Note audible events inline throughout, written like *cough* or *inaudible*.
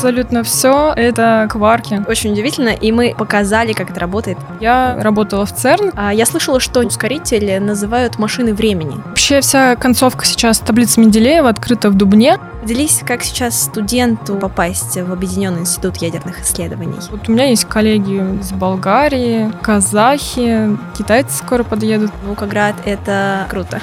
Абсолютно все это кварки. Очень удивительно, и мы показали, как это работает. Я работала в ЦЕРН. А я слышала, что ускорители называют машины времени. Вообще вся концовка сейчас таблицы Менделеева открыта в Дубне. Делись, как сейчас студенту попасть в Объединенный институт ядерных исследований. Вот у меня есть коллеги из Болгарии, казахи, китайцы скоро подъедут. Волгоград — это круто.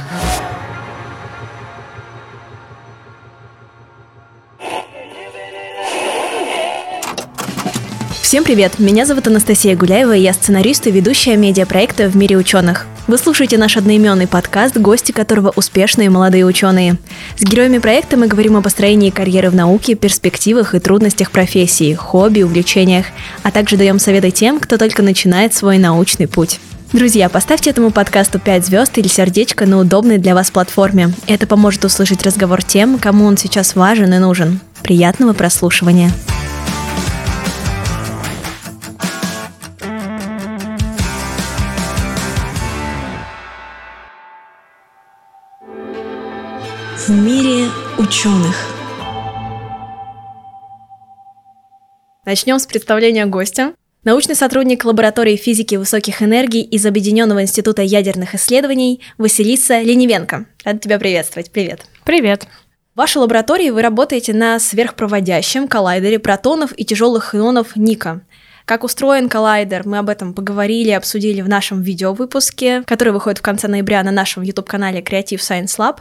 Всем привет! Меня зовут Анастасия Гуляева, и я сценарист и ведущая медиапроекта «В мире ученых». Вы слушаете наш одноименный подкаст, гости которого успешные молодые ученые. С героями проекта мы говорим о построении карьеры в науке, перспективах и трудностях профессии, хобби, увлечениях, а также даем советы тем, кто только начинает свой научный путь. Друзья, поставьте этому подкасту 5 звезд или сердечко на удобной для вас платформе. Это поможет услышать разговор тем, кому он сейчас важен и нужен. Приятного прослушивания! В мире ученых. Начнем с представления гостя. Научный сотрудник лаборатории физики высоких энергий из Объединенного института ядерных исследований Василиса Ленивенко. Рада тебя приветствовать. Привет. Привет. В вашей лаборатории вы работаете на сверхпроводящем коллайдере протонов и тяжелых ионов Ника. Как устроен коллайдер, мы об этом поговорили, обсудили в нашем видеовыпуске, который выходит в конце ноября на нашем YouTube-канале Creative Science Lab.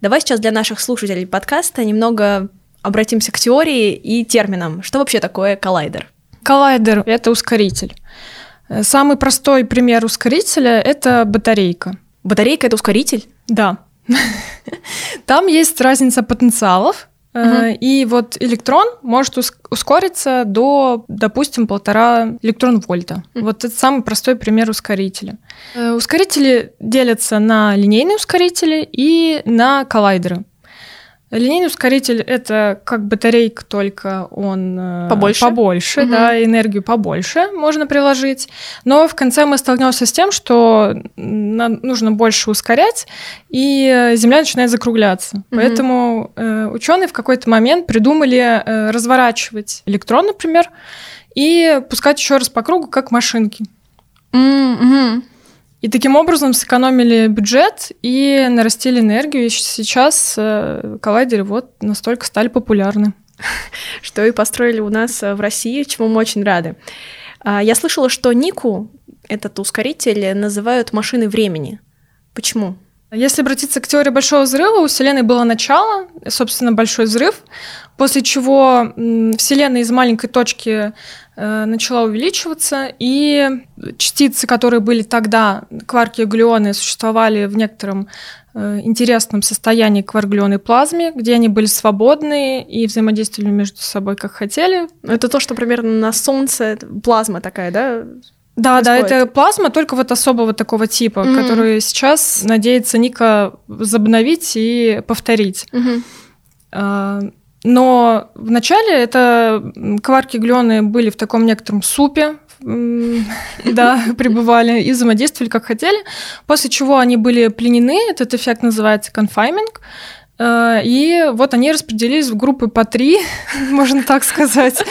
Давай сейчас для наших слушателей подкаста немного обратимся к теории и терминам. Что вообще такое коллайдер? Коллайдер — это ускоритель. Самый простой пример ускорителя — это батарейка. Батарейка — это ускоритель? Да. *laughs* Там есть разница потенциалов, Угу. И вот электрон может ускориться до, допустим, полтора электрон-вольта. Угу. Вот это самый простой пример ускорителя. Э, ускорители делятся на линейные ускорители и на коллайдеры. Линейный ускоритель это как батарейка, только он э, побольше, побольше угу. да, энергию побольше можно приложить. Но в конце мы столкнемся с тем, что нужно больше ускорять, и Земля начинает закругляться. Угу. Поэтому э, ученые в какой-то момент придумали э, разворачивать электрон, например, и пускать еще раз по кругу, как машинки. Угу. И таким образом сэкономили бюджет и нарастили энергию. И сейчас э, коллайдеры вот настолько стали популярны. *laughs* Что и построили у нас э, в России, чему мы очень рады. А, я слышала, что Нику, этот ускоритель, называют машиной времени. Почему? Если обратиться к теории большого взрыва, у Вселенной было начало, собственно, большой взрыв, после чего Вселенная из маленькой точки Э, начала увеличиваться, и частицы, которые были тогда, кварки и глюоны, существовали в некотором э, интересном состоянии кварглионной плазме, где они были свободны и взаимодействовали между собой как хотели. Это то, что примерно на Солнце плазма такая, да? Да, происходит. да, это плазма только вот особого такого типа, mm-hmm. которую сейчас надеется Ника возобновить и повторить. Mm-hmm. Но вначале это кварки-глюоны были в таком некотором супе, *laughs* да, пребывали и взаимодействовали как хотели, после чего они были пленены, этот эффект называется э, и вот они распределились в группы по три, *laughs* можно так сказать.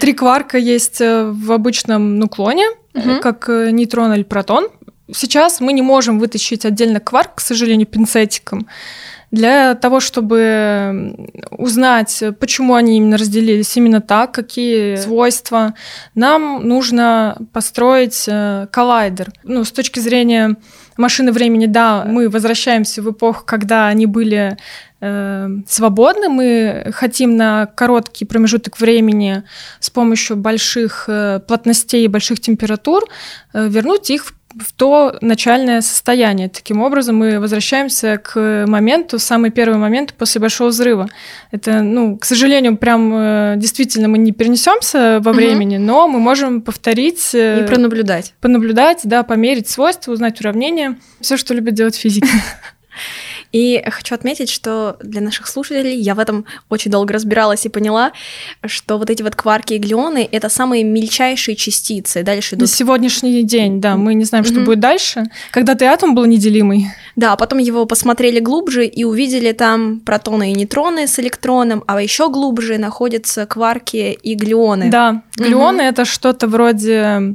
Три кварка есть э, в обычном нуклоне, угу. как нейтрон или протон. Сейчас мы не можем вытащить отдельно кварк, к сожалению, пинцетиком для того, чтобы узнать, почему они именно разделились именно так, какие свойства, нам нужно построить э, коллайдер. Ну, с точки зрения машины времени, да, мы возвращаемся в эпоху, когда они были э, свободны, мы хотим на короткий промежуток времени с помощью больших э, плотностей и больших температур э, вернуть их в в то начальное состояние. Таким образом, мы возвращаемся к моменту, самый первый момент после большого взрыва. Это, ну, к сожалению, прям э, действительно мы не перенесемся во времени, угу. но мы можем повторить. Э, И пронаблюдать. Понаблюдать, да, померить свойства, узнать уравнения. Все, что любят делать физики. *laughs* И хочу отметить, что для наших слушателей я в этом очень долго разбиралась и поняла, что вот эти вот кварки и глионы — это самые мельчайшие частицы. Дальше идут... На сегодняшний день, да, мы не знаем, что mm-hmm. будет дальше. Когда-то и атом был неделимый. Да, потом его посмотрели глубже и увидели там протоны и нейтроны с электроном, а еще глубже находятся кварки и глюоны. Да, глюоны угу. это что-то вроде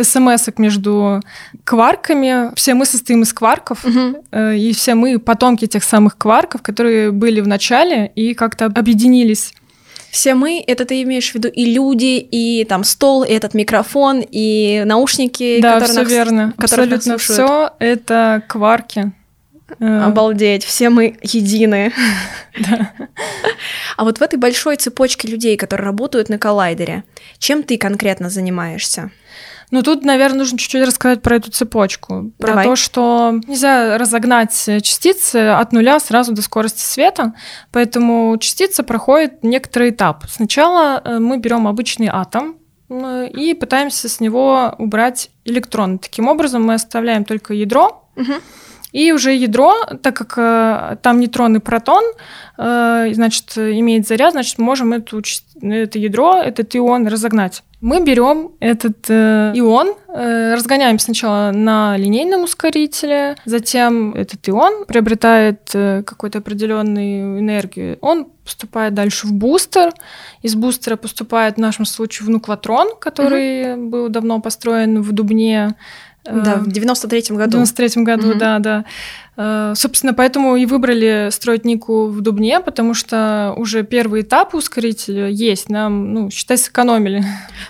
смс между кварками. Все мы состоим из кварков, угу. и все мы потомки тех самых кварков, которые были в начале и как-то объединились все мы, это ты имеешь в виду и люди, и там стол, и этот микрофон, и наушники, да, которые все нас, верно. Которые Абсолютно все это кварки. Э. Обалдеть, все мы едины. *laughs* Да. А вот в этой большой цепочке людей, которые работают на коллайдере, чем ты конкретно занимаешься? Ну, тут, наверное, нужно чуть-чуть рассказать про эту цепочку. Давай. Про то, что нельзя разогнать частицы от нуля сразу до скорости света, поэтому частица проходит некоторый этап. Сначала э, мы берем обычный атом, и пытаемся с него убрать электроны. Таким образом, мы оставляем только ядро, угу. И уже ядро, так как э, там нейтron и протон, э, значит, имеет заряд, значит, можем эту, это ядро, этот ион разогнать. Мы берем этот э, ион, э, разгоняем сначала на линейном ускорителе, затем этот ион приобретает э, какую-то определенную энергию. Он поступает дальше в бустер. Из бустера поступает в нашем случае в нуклотрон, который угу. был давно построен в Дубне да, в 93-м году. В 93-м году, угу. да, да. Э, собственно, поэтому и выбрали строить Нику в Дубне, потому что уже первый этап ускорителя есть. Нам, ну, считай, сэкономили.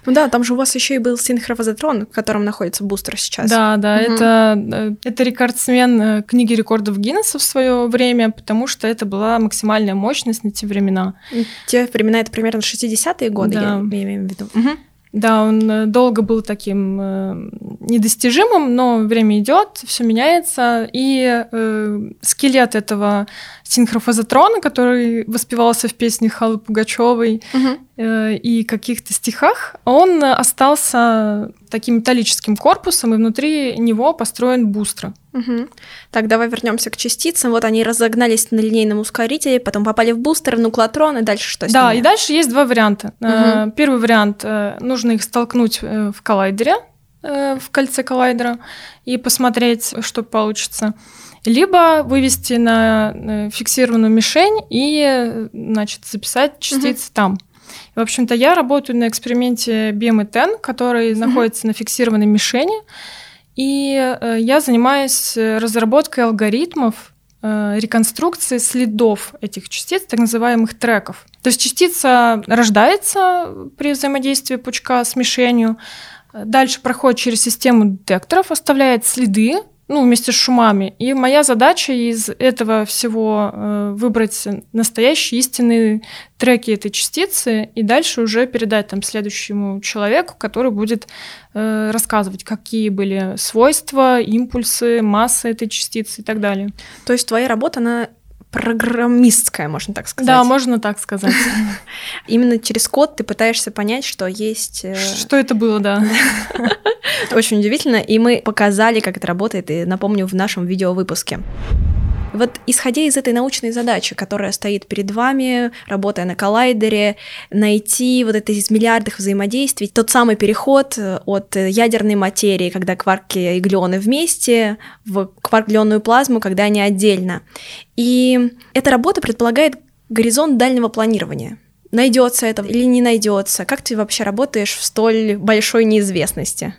Ну да, там же у вас еще и был синхрофазотрон, в котором находится бустер сейчас. Да, да, угу. это, э, это рекордсмен э, книги рекордов Гиннесса в свое время, потому что это была максимальная мощность на те времена. Те времена это примерно 60-е годы, да. я имею в виду. Угу. Да, он э, долго был таким э, недостижимым, но время идет, все меняется, и э, скелет этого синхрофазотрона, который воспевался в песне Халы Пугачевой угу. э, и каких-то стихах, он остался таким металлическим корпусом, и внутри него построен бустер. Угу. Так, давай вернемся к частицам. Вот они разогнались на линейном ускорителе, потом попали в бустер, нуклотрон, и дальше что с Да, ними? и дальше есть два варианта. Угу. Первый вариант э, нужно их столкнуть в коллайдере, в кольце коллайдера, и посмотреть, что получится либо вывести на э, фиксированную мишень и, значит, записать частицы угу. там. В общем-то, я работаю на эксперименте BME-10, который угу. находится на фиксированной мишени, и э, я занимаюсь разработкой алгоритмов э, реконструкции следов этих частиц, так называемых треков. То есть частица рождается при взаимодействии пучка с мишенью, дальше проходит через систему детекторов, оставляет следы ну, вместе с шумами. И моя задача из этого всего э, выбрать настоящие истинные треки этой частицы и дальше уже передать там следующему человеку, который будет э, рассказывать, какие были свойства, импульсы, масса этой частицы и так далее. То есть твоя работа, она программистская, можно так сказать. Да, можно так сказать. *laughs* Именно через код ты пытаешься понять, что есть... Э, что это было, да. *laughs* Очень удивительно, и мы показали, как это работает, и напомню, в нашем видеовыпуске. Вот исходя из этой научной задачи, которая стоит перед вами, работая на коллайдере, найти вот это из миллиардов взаимодействий, тот самый переход э, от ядерной материи, когда кварки и глюоны вместе, в кварк-глюонную плазму, когда они отдельно. И эта работа предполагает горизонт дальнего планирования. Найдется это или не найдется? Как ты вообще работаешь в столь большой неизвестности?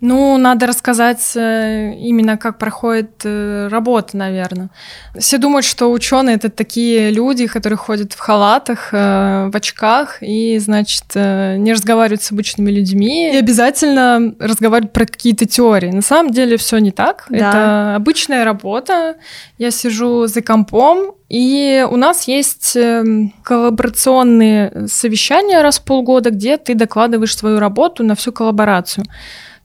Ну, надо рассказать э, именно, как проходит э, работа, наверное. Все думают, что ученые это такие люди, которые ходят в халатах, э, в очках и, значит, не разговаривают с обычными людьми и обязательно разговаривают про какие-то теории. На самом деле все не так. Да. Это обычная работа. Я сижу за компом, и у нас есть коллаборационные совещания раз в полгода, где ты докладываешь свою работу на всю коллаборацию.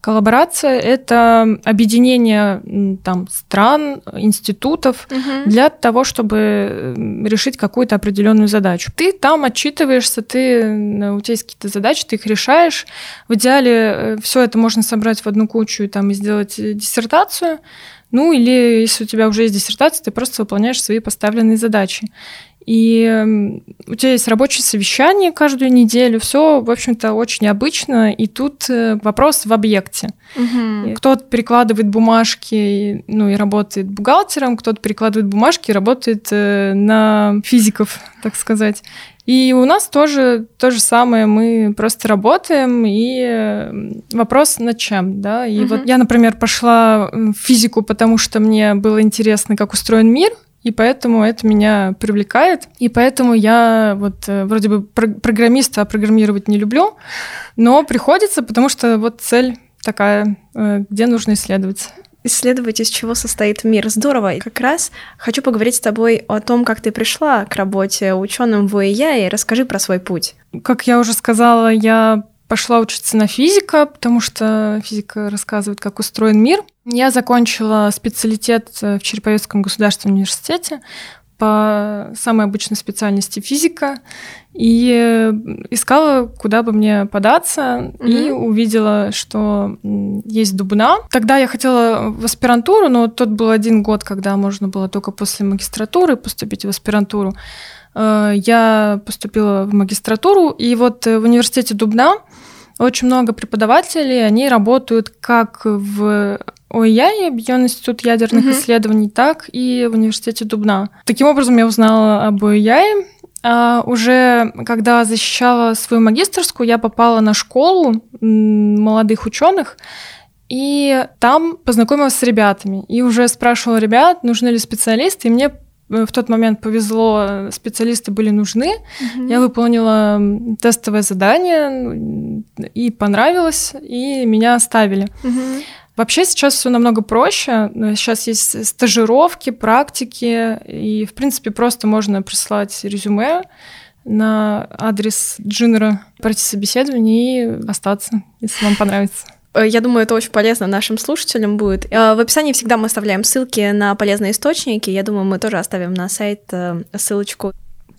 Коллаборация — это объединение там, стран, институтов угу. для того, чтобы решить какую-то определенную задачу. Ты там отчитываешься, ты, у тебя есть какие-то задачи, ты их решаешь. В идеале э, все это можно собрать в одну кучу там, и сделать диссертацию. Ну или если у тебя уже есть диссертация, ты просто выполняешь свои поставленные задачи. И у тебя есть рабочее совещание каждую неделю, все, в общем-то, очень обычно, и тут э, вопрос в объекте. Угу. Кто-то перекладывает бумажки, ну и работает бухгалтером, кто-то перекладывает бумажки и работает э, на физиков, *laughs* так сказать. И у нас тоже то же самое, мы просто работаем, и вопрос над чем, да. И угу. вот я, например, пошла в физику, потому что мне было интересно, как устроен мир, и поэтому это меня привлекает, и поэтому я вот э, вроде бы программиста, программировать не люблю, но приходится, потому что вот цель такая, э, где нужно исследовать исследовать, из чего состоит мир. Здорово. И как раз хочу поговорить с тобой о том, как ты пришла к работе ученым в УЭЯ, и расскажи про свой путь. Как я уже сказала, я пошла учиться на физика, потому что физика рассказывает, как устроен мир. Я закончила специалитет в Череповецком государственном университете по самой обычной специальности физика и искала, куда бы мне податься, mm-hmm. и увидела, что есть Дубна. Тогда я хотела в аспирантуру, но тот был один год, когда можно было только после магистратуры поступить в аспирантуру. Э, я поступила в магистратуру, и вот в университете Дубна очень много преподавателей, они работают как в ОИЯ, Объединенный институт ядерных mm-hmm. исследований, так и в университете Дубна. Таким образом, я узнала об ОИЯ. А уже когда защищала свою магистрскую, я попала на школу молодых ученых, и там познакомилась с ребятами. И уже спрашивала ребят, нужны ли специалисты, и мне в тот момент повезло, специалисты были нужны. Угу. Я выполнила тестовое задание и понравилось, и меня оставили. Угу. Вообще сейчас все намного проще. Сейчас есть стажировки, практики, и, в принципе, просто можно прислать резюме на адрес Джиннера, пройти собеседование и остаться, если вам понравится. Э, я думаю, это очень полезно нашим слушателям будет. Э, в описании всегда мы оставляем ссылки на полезные источники. Я думаю, мы тоже оставим на сайт э, ссылочку.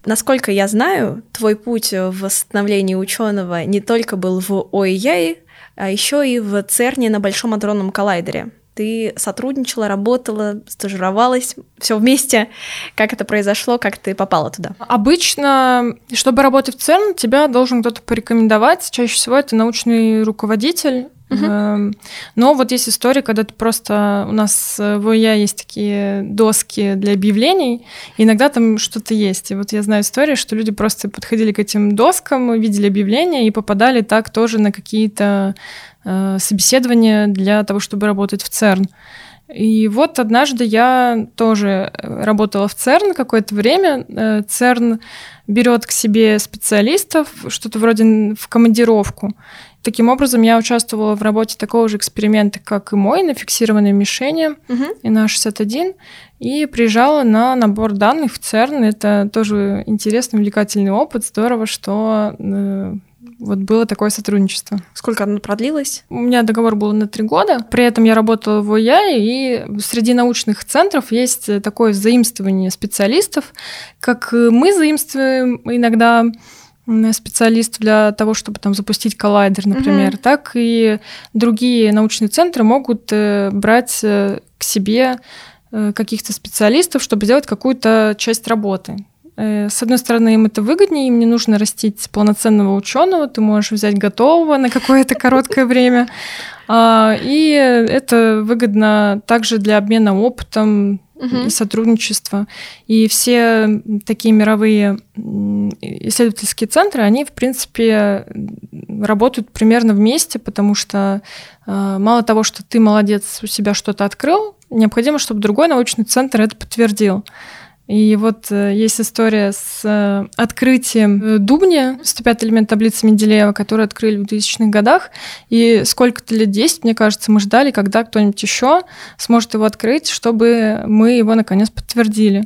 Насколько я знаю, твой путь в восстановлении ученого не только был в а еще и в ЦЕРНе на Большом адронном коллайдере. Ты сотрудничала, работала, стажировалась, все вместе. Как это произошло, как ты попала туда? Обычно, чтобы работать в ЦЕРН, тебя должен кто-то порекомендовать. Чаще всего это научный руководитель Угу. Но вот есть история, когда ты просто... У нас в ОЯ есть такие доски для объявлений, и иногда там что-то есть. И вот я знаю историю, что люди просто подходили к этим доскам, видели объявления и попадали так тоже на какие-то э, собеседования для того, чтобы работать в ЦЕРН. И вот однажды я тоже работала в ЦЕРН какое-то время. Э, ЦЕРН берет к себе специалистов, что-то вроде в командировку. Таким образом, я участвовала в работе такого же эксперимента, как и мой, на фиксированной мишени угу. и на 61 и приезжала на набор данных в ЦЕРН. Это тоже интересный, увлекательный опыт. Здорово, что э, вот было такое сотрудничество. Сколько оно продлилось? У меня договор был на три года. При этом я работала в ОЯ, и среди научных центров есть такое заимствование специалистов, как мы заимствуем иногда специалистов для того, чтобы там запустить коллайдер, например, угу. так и другие научные центры могут э, брать э, к себе э, каких-то специалистов, чтобы сделать какую-то часть работы. С одной стороны, им это выгоднее, им не нужно растить полноценного ученого, ты можешь взять готового на какое-то *laughs* короткое время. А, и это выгодно также для обмена опытом, угу. сотрудничества. И все такие мировые исследовательские центры, они, в принципе, работают примерно вместе, потому что э, мало того, что ты молодец, у себя что-то открыл, необходимо, чтобы другой научный центр это подтвердил. И вот э, есть история с э, открытием э, Дубни, 105 элемент таблицы Менделеева, который открыли в 2000-х годах. И сколько-то лет 10, мне кажется, мы ждали, когда кто-нибудь еще сможет его открыть, чтобы мы его наконец подтвердили.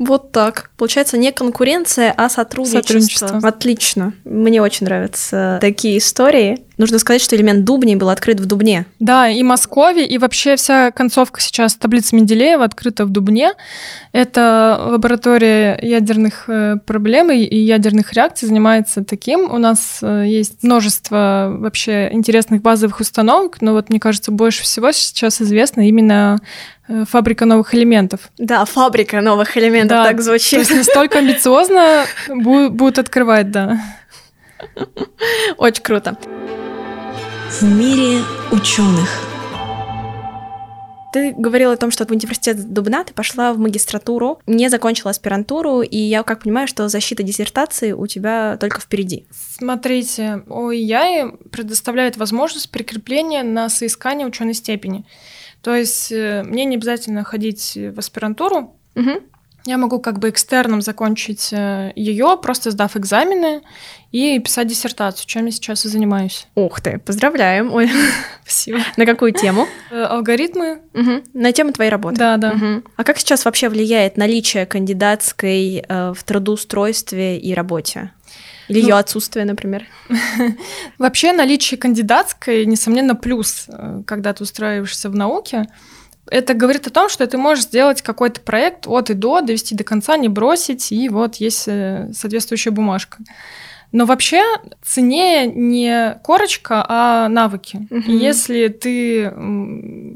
Вот так. Получается не конкуренция, а сотрудничество. сотрудничество. Отлично. Мне очень нравятся такие истории. Нужно сказать, что элемент Дубни был открыт в Дубне. Да, и Москве, и вообще вся концовка сейчас таблицы Менделеева открыта в Дубне. Это лаборатория ядерных э, проблем и ядерных реакций занимается таким. У нас э, есть множество вообще интересных базовых установок, но вот мне кажется, больше всего сейчас известно именно э, фабрика новых элементов. Да, фабрика новых элементов, да, так звучит. То есть настолько амбициозно будут открывать, да. Очень круто. В мире ученых. Ты говорила о том, что в университет Дубна ты пошла в магистратуру, не закончила аспирантуру, и я как понимаю, что защита диссертации у тебя только впереди. Смотрите, ОИЯИ предоставляет возможность прикрепления на соискание ученой степени. То есть э, мне не обязательно ходить в аспирантуру, угу. Я могу как бы экстерном закончить э, ее, просто сдав экзамены и писать диссертацию, чем я сейчас и занимаюсь. Ух ты, поздравляем. Ой, *laughs* спасибо. На какую тему? Э, алгоритмы. Угу. На тему твоей работы. Да, да. Угу. А как сейчас вообще влияет наличие кандидатской э, в трудоустройстве и работе? Или ну, ее отсутствие, например? *laughs* Вообще наличие кандидатской, несомненно, плюс, когда ты устраиваешься в науке это говорит о том, что ты можешь сделать какой-то проект от и до, довести до конца, не бросить, и вот есть э, соответствующая бумажка. Но вообще ценнее не корочка, а навыки. Угу. И если ты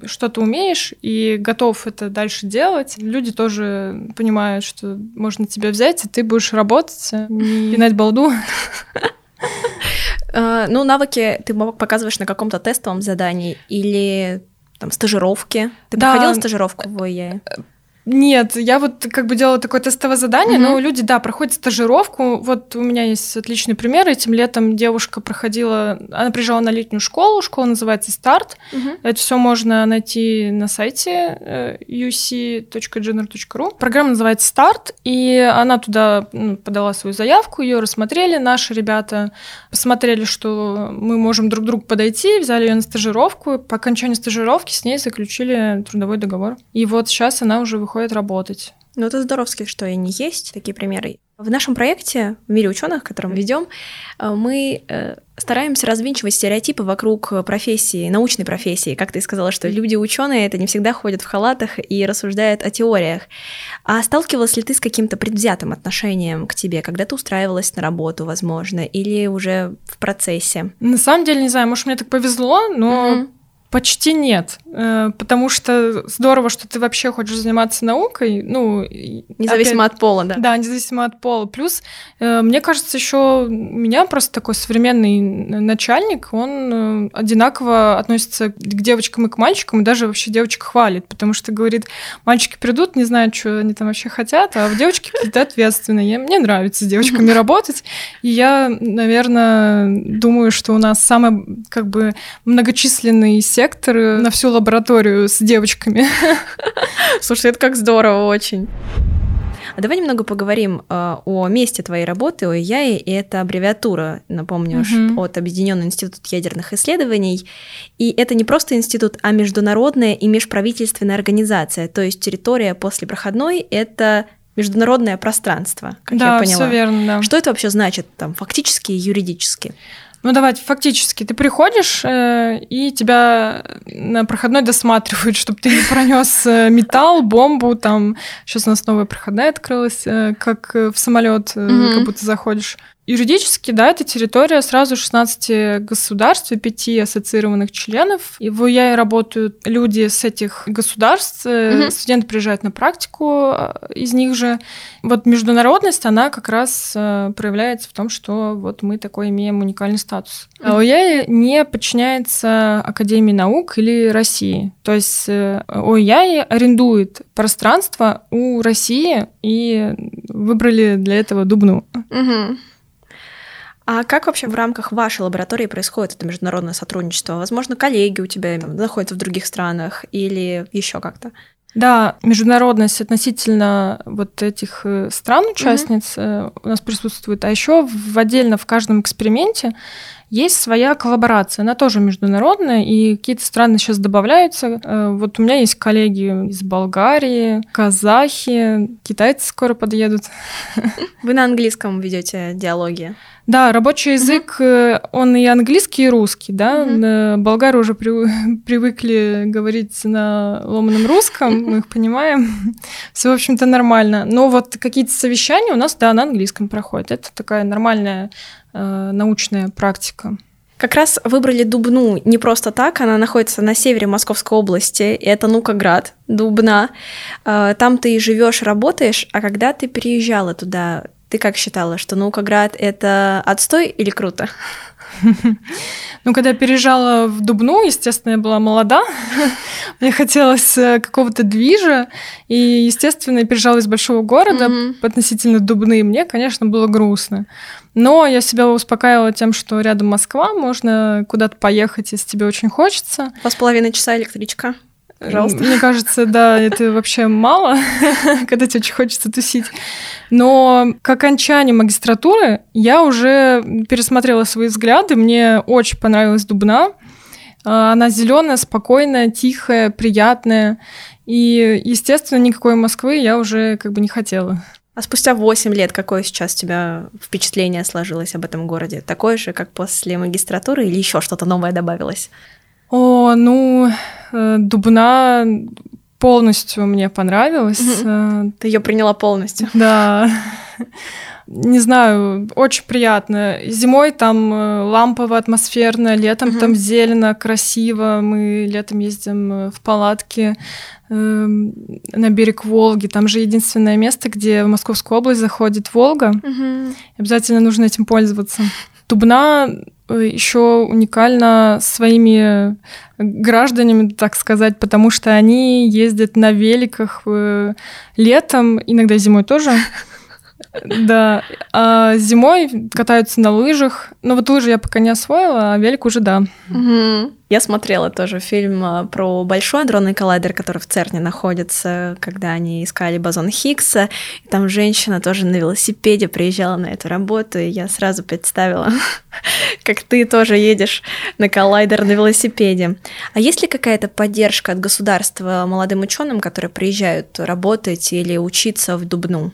что-то умеешь и готов это дальше делать, люди тоже понимают, что можно тебя взять, и ты будешь работать, э, не пинать балду. Э, *laughs* ну, навыки ты показываешь на каком-то тестовом задании или там стажировки. Ты да. проходила стажировку в ОЕ? Нет, я вот как бы делала такое тестовое задание, mm-hmm. но люди, да, проходят стажировку. Вот у меня есть отличный пример. Этим летом девушка проходила, она приезжала на летнюю школу, школа называется «Старт». Mm-hmm. Это все можно найти на сайте э, uc.gener.ru. Программа называется «Старт», и она туда ну, подала свою заявку, ее рассмотрели наши ребята, посмотрели, что мы можем друг к другу подойти, взяли ее на стажировку. По окончанию стажировки с ней заключили трудовой договор. И вот сейчас она уже выходит выходят работать. Ну, это здоровски, что и не есть такие примеры. В нашем проекте в мире ученых, который мы ведем, э, мы э, стараемся развенчивать стереотипы вокруг профессии, научной профессии. Как ты сказала, что люди ученые это не всегда ходят в халатах и рассуждают о теориях. А сталкивалась ли ты с каким-то предвзятым отношением к тебе, когда ты устраивалась на работу, возможно, или уже в процессе? На самом деле, не знаю, может, мне так повезло, но mm-hmm. Почти нет, э, потому что здорово, что ты вообще хочешь заниматься наукой, ну независимо опять, от пола, да. Да, независимо от пола. Плюс э, мне кажется, еще у меня просто такой современный начальник, он э, одинаково относится к девочкам и к мальчикам, и даже вообще девочек хвалит, потому что говорит, мальчики придут, не знают, что они там вообще хотят, а девочки какие-то ответственные. Мне нравится с девочками *laughs* работать, и я, наверное, думаю, что у нас самый как бы многочисленный сектор сектор на всю лабораторию с девочками. *laughs* Слушай, это как здорово очень. А давай немного поговорим э, о месте твоей работы, о ЯИ, и это аббревиатура, напомню, угу. от Объединенный институт ядерных исследований. И это не просто институт, а международная и межправительственная организация, то есть территория после проходной — это международное пространство, как да, я поняла. Все верно, да. Что это вообще значит там фактически и юридически? Ну, давайте, фактически, ты приходишь, э, и тебя на проходной досматривают, *laughs* чтобы ты не пронес э, металл, бомбу, там, сейчас у нас новая проходная открылась, э, как в самолет, mm-hmm. как будто заходишь. Юридически, да, это территория сразу 16 государств и 5 ассоциированных членов. И в УЯИ работают люди с этих государств, угу. студенты приезжают на практику э, из них же. Вот международность, она как раз э, проявляется в том, что вот мы такой имеем уникальный статус. А УЯИ не подчиняется Академии наук или России. То есть УЯИ арендует пространство у России и выбрали для этого Дубну. Угу. А как вообще в рамках вашей лаборатории происходит это международное сотрудничество? Возможно, коллеги у тебя находятся в других странах или еще как-то? Да, международность относительно вот этих э, стран-участниц mm-hmm. у нас присутствует. А еще в, отдельно в каждом эксперименте есть своя коллаборация, она тоже международная, и какие-то страны сейчас добавляются. Э, вот у меня есть коллеги из Болгарии, казахи, китайцы скоро подъедут. *laughs* Вы на английском ведете диалоги? Да, рабочий язык, uh-huh. он и английский, и русский, да. Uh-huh. Болгары уже при, *laughs* привыкли говорить на ломаном русском, *laughs* мы их понимаем. Все, в общем-то, нормально. Но вот какие-то совещания у нас, да, на английском проходят. Это такая нормальная научная практика. Как раз выбрали Дубну не просто так, она находится на севере Московской области, и это Нукоград, Дубна. Э, там ты живешь, работаешь, а когда ты переезжала туда, ты как считала, что Наукоград — это отстой или круто? *laughs* Ну, когда я переезжала в Дубну, естественно, я была молода, *laughs* мне хотелось э, какого-то движа, и, естественно, я переезжала из большого города mm-hmm. относительно Дубны, мне, конечно, было грустно. Но я себя успокаивала тем, что рядом Москва, можно куда-то поехать, если тебе очень хочется. Два с половиной часа электричка. Пожалуйста. Мне кажется, да, это вообще мало, *laughs* когда тебе очень хочется тусить. Но к окончанию магистратуры я уже пересмотрела свои взгляды. Мне очень понравилась Дубна. А, она зеленая, спокойная, тихая, приятная. И, естественно, никакой Москвы я уже как бы не хотела. А спустя 8 лет какое сейчас у тебя впечатление сложилось об этом городе? Такое же, как после магистратуры, или еще что-то новое добавилось? О, ну, э, Дубна полностью мне понравилась. Угу. Ты ее приняла полностью. Да. Не знаю, очень приятно. Зимой там э, лампово, атмосферно, летом угу. там зелено, красиво. Мы летом ездим в палатке э, на берег Волги. Там же единственное место, где в Московскую область заходит Волга. Угу. Обязательно нужно этим пользоваться. Дубна Э, еще уникально своими гражданами, так сказать, потому что они ездят на великах э, летом, иногда зимой тоже. *laughs* Да, а зимой катаются на лыжах. Но вот лыжи я пока не освоила, а велик уже да. Угу. Я смотрела тоже фильм а, про большой адронный коллайдер, который в ЦЕРНе находится, когда они искали бозон Хиггса. И там женщина тоже на велосипеде приезжала на эту работу, и я сразу представила, *laughs* как ты тоже едешь на коллайдер на велосипеде. А есть ли какая-то поддержка от государства молодым ученым, которые приезжают работать или учиться в Дубну?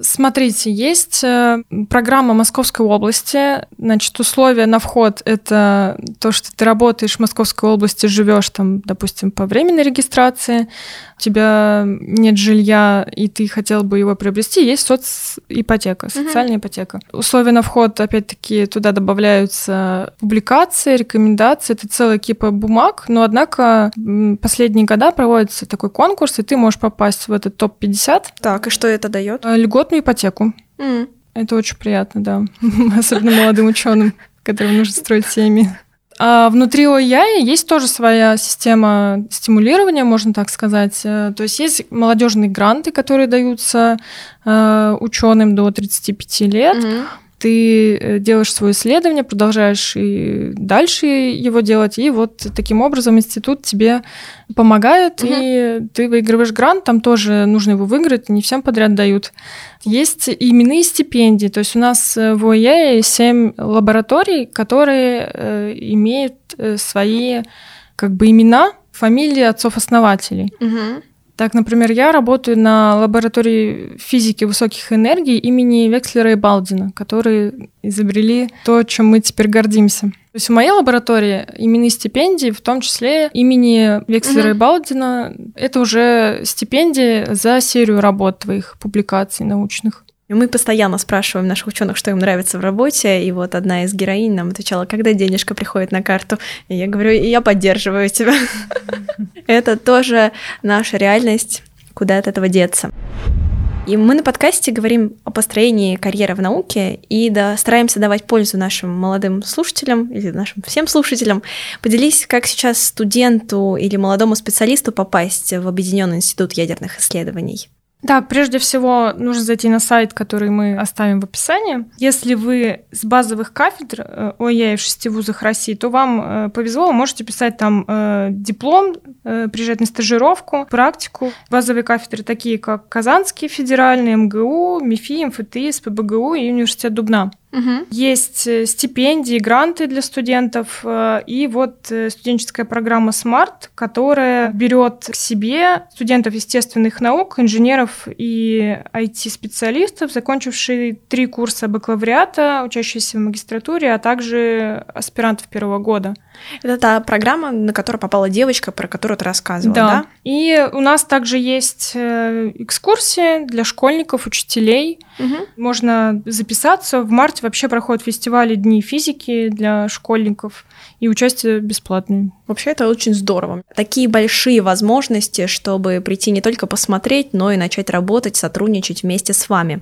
Смотрите, есть э, программа Московской области. Значит, условия на вход — это то, что ты работаешь в Московской области, живешь там, допустим, по временной регистрации, у тебя нет жилья, и ты хотел бы его приобрести, есть соципотека, социальная угу. ипотека. Условия на вход, опять-таки, туда добавляются публикации, рекомендации, это целая кипа бумаг, но, однако, последние года проводится такой конкурс, и ты можешь попасть в этот топ-50. Так, и что это дает? Э, льготную ипотеку. Mm. Это очень приятно, да. *laughs* Особенно молодым ученым, которым нужно строить семьи. А внутри ОЯ есть тоже своя система стимулирования, можно так сказать. Э, то есть есть молодежные гранты, которые даются э, ученым до 35 лет. Угу ты э, делаешь свое исследование, продолжаешь и дальше его делать, и вот таким образом институт тебе помогает, угу. и ты выигрываешь грант, там тоже нужно его выиграть, не всем подряд дают. Есть именные стипендии, то есть у нас в ОЕ 7 лабораторий, которые э, имеют э, свои как бы имена, фамилии отцов-основателей. Угу. Так, например, я работаю на лаборатории физики высоких энергий имени Векслера и Балдина, которые изобрели то, чем мы теперь гордимся. То есть в моей лаборатории именные стипендии, в том числе имени Векслера угу. и Балдина, это уже стипендии за серию работ твоих публикаций научных. Мы постоянно спрашиваем наших ученых, что им нравится в работе, и вот одна из героинь нам отвечала, когда денежка приходит на карту. И я говорю, я поддерживаю тебя. *laughs* Это тоже наша реальность, куда от этого деться. И мы на подкасте говорим о построении карьеры в науке и да, стараемся давать пользу нашим молодым слушателям или нашим всем слушателям. Поделись, как сейчас студенту или молодому специалисту попасть в Объединенный институт ядерных исследований. Так, прежде всего нужно зайти на сайт, который мы оставим в описании. Если вы с базовых кафедр э, ОЕ в шести вузах России, то вам э, повезло, вы можете писать там э, диплом, приезжать на стажировку, практику. Базовые кафедры такие, как Казанский федеральный, МГУ, МИФИ, МФТИ, СПБГУ и Университет Дубна. Угу. Есть э, стипендии, гранты для студентов, э, и вот э, студенческая программа Smart, которая берет к себе студентов естественных наук, инженеров и IT-специалистов, закончившие три курса бакалавриата, учащиеся в магистратуре, а также аспирантов первого года. Это та программа, на которую попала девочка, про которую ты рассказывала, да? да? И у нас также есть экскурсии для школьников, учителей. Угу. Можно записаться. В марте вообще проходят фестивали Дни физики для школьников, и участие бесплатное. Вообще это очень здорово. Такие большие возможности, чтобы прийти не только посмотреть, но и начать работать, сотрудничать вместе с вами.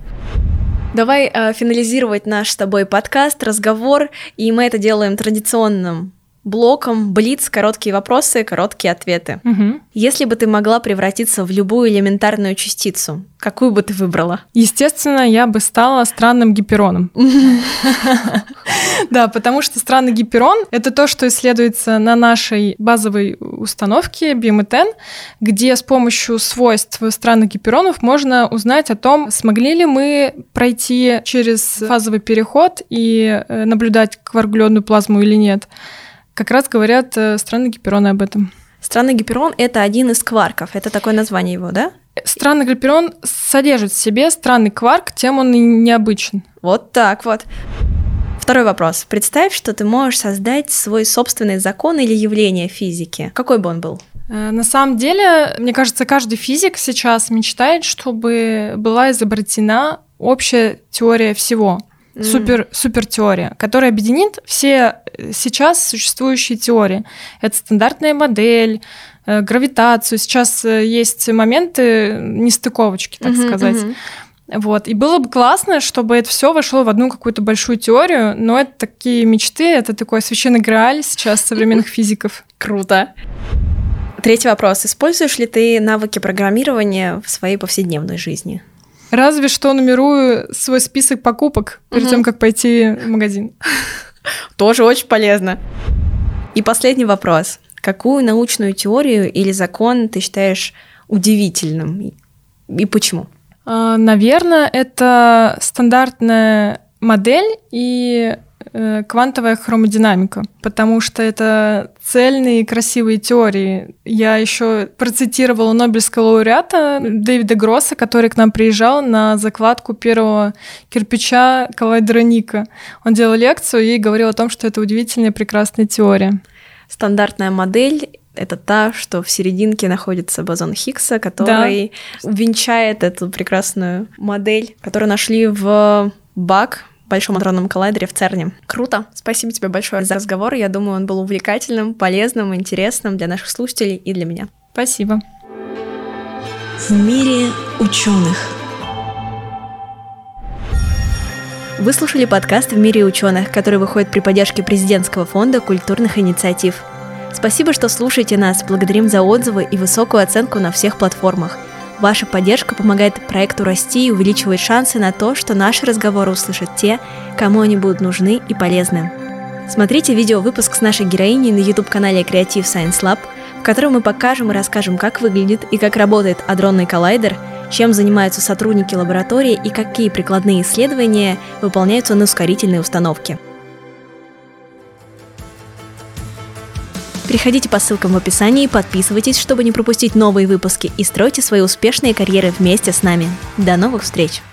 Давай э, финализировать наш с тобой подкаст, разговор, и мы это делаем традиционным блоком Блиц, короткие вопросы, короткие ответы. Угу. Если бы ты могла превратиться в любую элементарную частицу, какую бы ты выбрала? Естественно, я бы стала странным гипероном. *laughs* Да, потому что странный гиперон — это то, что исследуется на нашей базовой установке BMTN, где с помощью свойств странных гиперонов можно узнать о том, смогли ли мы пройти через фазовый переход и э, наблюдать кварглёдную плазму или нет. Как раз говорят э, странные гипероны об этом. Странный гиперон — это один из кварков, это такое название его, да? Странный гиперон содержит в себе странный кварк, тем он и необычен. Вот так вот. Второй вопрос. Представь, что ты можешь создать свой собственный закон или явление физики. Какой бы он был? Э, на самом деле, мне кажется, каждый физик сейчас мечтает, чтобы была изобретена общая теория всего mm. супер, супер теория, которая объединит все э, сейчас существующие теории. Это стандартная модель, э, гравитацию. Сейчас э, есть моменты нестыковочки, так mm-hmm, сказать. Mm-hmm. Вот. И было бы классно, чтобы это все вошло в одну какую-то большую теорию, но это такие мечты, это такой священный грааль сейчас современных *laughs* физиков. Круто. Третий вопрос. Используешь ли ты навыки программирования в своей повседневной жизни? Разве что нумерую свой список покупок перед тем, как пойти в магазин. *laughs* Тоже очень полезно. И последний вопрос. Какую научную теорию или закон ты считаешь удивительным и почему? А, наверное, это стандартная модель и квантовая хромодинамика, потому что это цельные и красивые теории. Я еще процитировала Нобелевского лауреата Дэвида Гросса, который к нам приезжал на закладку первого кирпича коллайдера Ника. Он делал лекцию и говорил о том, что это удивительная прекрасная теория. Стандартная модель это та, что в серединке находится бозон Хиггса, который да. венчает эту прекрасную модель, которую нашли в БАК Большом адронном коллайдере в ЦЕРНе. Круто. Спасибо тебе большое за разговор. Я думаю, он был увлекательным, полезным, интересным для наших слушателей и для меня. Спасибо. В мире ученых. Вы слушали подкаст «В мире ученых», который выходит при поддержке президентского фонда культурных инициатив. Спасибо, что слушаете нас. Благодарим за отзывы и высокую оценку на всех платформах – Ваша поддержка помогает проекту расти и увеличивает шансы на то, что наши разговоры услышат те, кому они будут нужны и полезны. Смотрите видео-выпуск с нашей героиней на YouTube-канале Creative Science Lab, в котором мы покажем и расскажем, как выглядит и как работает адронный коллайдер, чем занимаются сотрудники лаборатории и какие прикладные исследования выполняются на ускорительной установке. Переходите по ссылкам в описании, подписывайтесь, чтобы не пропустить новые выпуски и стройте свои успешные карьеры вместе с нами. До новых встреч!